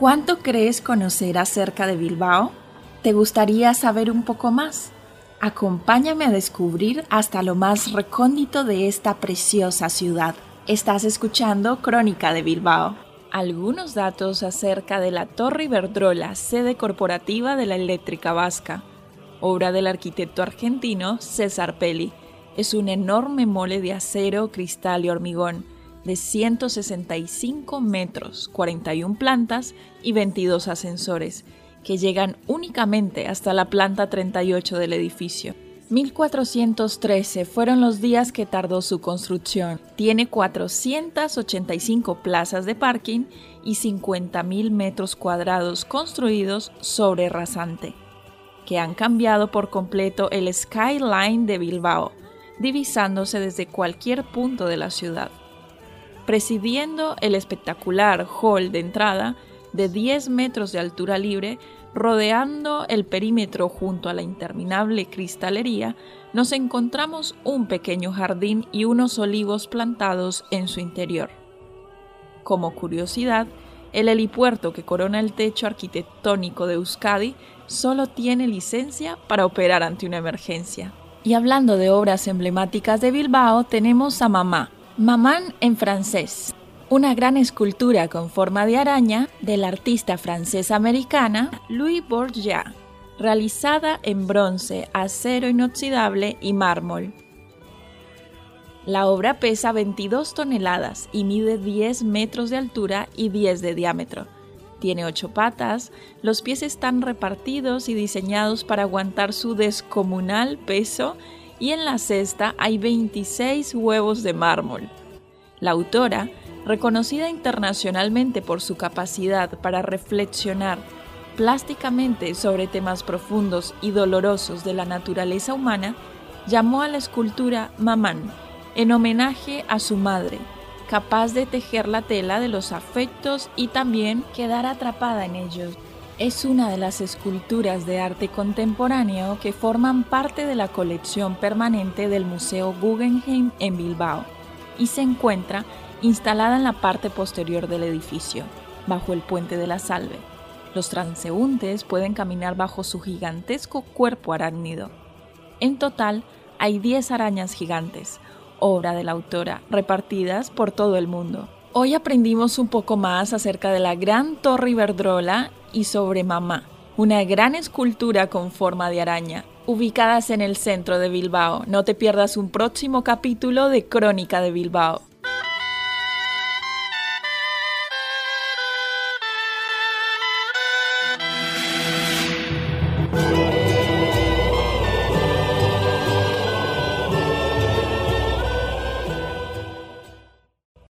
¿Cuánto crees conocer acerca de Bilbao? ¿Te gustaría saber un poco más? Acompáñame a descubrir hasta lo más recóndito de esta preciosa ciudad. Estás escuchando Crónica de Bilbao. Algunos datos acerca de la Torre Iberdrola, sede corporativa de la Eléctrica Vasca, obra del arquitecto argentino César Pelli. Es un enorme mole de acero, cristal y hormigón de 165 metros, 41 plantas y 22 ascensores que llegan únicamente hasta la planta 38 del edificio. 1413 fueron los días que tardó su construcción. Tiene 485 plazas de parking y 50.000 metros cuadrados construidos sobre rasante, que han cambiado por completo el skyline de Bilbao, divisándose desde cualquier punto de la ciudad. Presidiendo el espectacular hall de entrada de 10 metros de altura libre, rodeando el perímetro junto a la interminable cristalería, nos encontramos un pequeño jardín y unos olivos plantados en su interior. Como curiosidad, el helipuerto que corona el techo arquitectónico de Euskadi solo tiene licencia para operar ante una emergencia. Y hablando de obras emblemáticas de Bilbao, tenemos a Mamá, Mamán en francés, una gran escultura con forma de araña de la artista francesa-americana Louis Bourgeois, realizada en bronce, acero inoxidable y mármol. La obra pesa 22 toneladas y mide 10 metros de altura y 10 de diámetro. Tiene 8 patas, los pies están repartidos y diseñados para aguantar su descomunal peso y en la cesta hay 26 huevos de mármol. La autora reconocida internacionalmente por su capacidad para reflexionar plásticamente sobre temas profundos y dolorosos de la naturaleza humana, llamó a la escultura Mamán, en homenaje a su madre, capaz de tejer la tela de los afectos y también quedar atrapada en ellos. Es una de las esculturas de arte contemporáneo que forman parte de la colección permanente del Museo Guggenheim en Bilbao y se encuentra instalada en la parte posterior del edificio, bajo el puente de la Salve. Los transeúntes pueden caminar bajo su gigantesco cuerpo arácnido. En total, hay 10 arañas gigantes, obra de la autora, repartidas por todo el mundo. Hoy aprendimos un poco más acerca de la gran Torre Iberdrola y sobre Mamá, una gran escultura con forma de araña, ubicadas en el centro de Bilbao. No te pierdas un próximo capítulo de Crónica de Bilbao.